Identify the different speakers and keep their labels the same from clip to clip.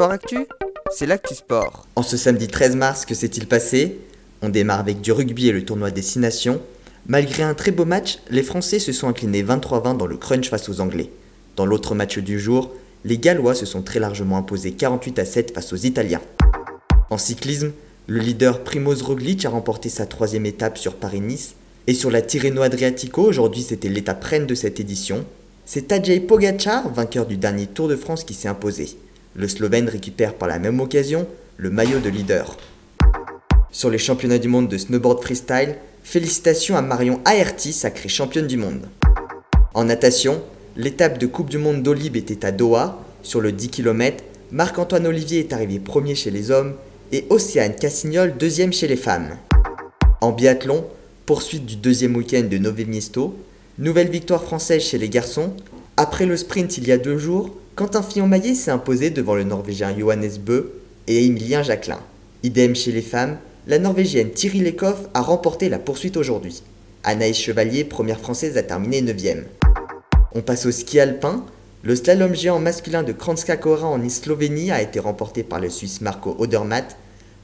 Speaker 1: Sport Actu, c'est l'actu sport.
Speaker 2: En ce samedi 13 mars, que s'est-il passé? On démarre avec du rugby et le tournoi des 6 nations. Malgré un très beau match, les Français se sont inclinés 23-20 dans le crunch face aux Anglais. Dans l'autre match du jour, les Gallois se sont très largement imposés 48 à 7 face aux Italiens. En cyclisme, le leader Primoz Roglic a remporté sa troisième étape sur Paris-Nice. Et sur la Tirreno Adriatico, aujourd'hui c'était l'étape reine de cette édition. C'est Tadej Pogacar, vainqueur du dernier Tour de France, qui s'est imposé. Le Slovène récupère par la même occasion le maillot de leader. Sur les championnats du monde de snowboard freestyle, félicitations à Marion Aerty, sacrée championne du monde. En natation, l'étape de Coupe du Monde d'Olib était à Doha. Sur le 10 km, Marc-Antoine Olivier est arrivé premier chez les hommes et Océane Cassignol deuxième chez les femmes. En biathlon, poursuite du deuxième week-end de Nové Miesto, nouvelle victoire française chez les garçons. Après le sprint il y a deux jours, Quentin Fillon-Maillet s'est imposé devant le Norvégien Johannes Bö et Emilien Jacquelin. Idem chez les femmes, la Norvégienne Thierry Lecoff a remporté la poursuite aujourd'hui. Anaïs Chevalier, première française, a terminé 9ème. On passe au ski alpin. Le slalom géant masculin de Kranjska Kora en Slovénie a été remporté par le Suisse Marco Odermatt.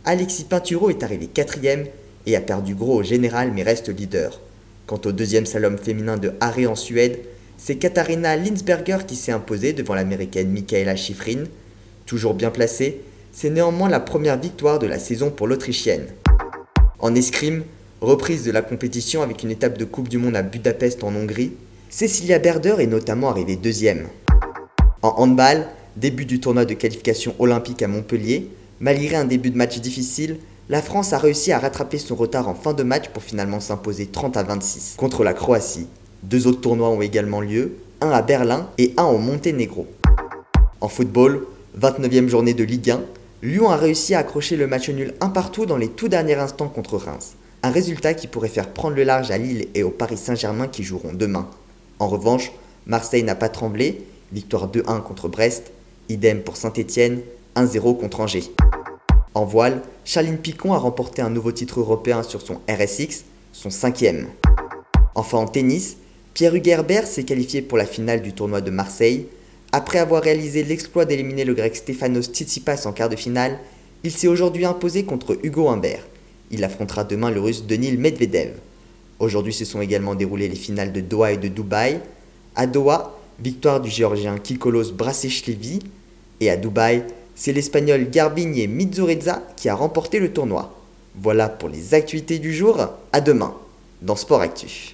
Speaker 2: Alexis Pinturo est arrivé 4ème et a perdu gros au général mais reste leader. Quant au deuxième slalom féminin de Harry en Suède, c'est Katharina Linsberger qui s'est imposée devant l'américaine Michaela Schifrin. Toujours bien placée, c'est néanmoins la première victoire de la saison pour l'Autrichienne. En escrime, reprise de la compétition avec une étape de Coupe du Monde à Budapest en Hongrie, Cecilia Berder est notamment arrivée deuxième. En handball, début du tournoi de qualification olympique à Montpellier, malgré un début de match difficile, la France a réussi à rattraper son retard en fin de match pour finalement s'imposer 30 à 26 contre la Croatie. Deux autres tournois ont également lieu, un à Berlin et un au Monténégro. En football, 29e journée de Ligue 1, Lyon a réussi à accrocher le match nul un partout dans les tout derniers instants contre Reims. Un résultat qui pourrait faire prendre le large à Lille et au Paris Saint-Germain qui joueront demain. En revanche, Marseille n'a pas tremblé, victoire 2-1 contre Brest, idem pour Saint-Étienne, 1-0 contre Angers. En voile, Charline Picon a remporté un nouveau titre européen sur son RSX, son cinquième. Enfin en tennis, Pierre Hugerbert s'est qualifié pour la finale du tournoi de Marseille. Après avoir réalisé l'exploit d'éliminer le grec Stefanos Tsitsipas en quart de finale, il s'est aujourd'hui imposé contre Hugo Humbert. Il affrontera demain le russe Denil Medvedev. Aujourd'hui se sont également déroulées les finales de Doha et de Dubaï. À Doha, victoire du géorgien Kikolos Brasechlevi. Et à Dubaï, c'est l'espagnol Garbinier Mizureza qui a remporté le tournoi. Voilà pour les actualités du jour. À demain dans Sport Actu.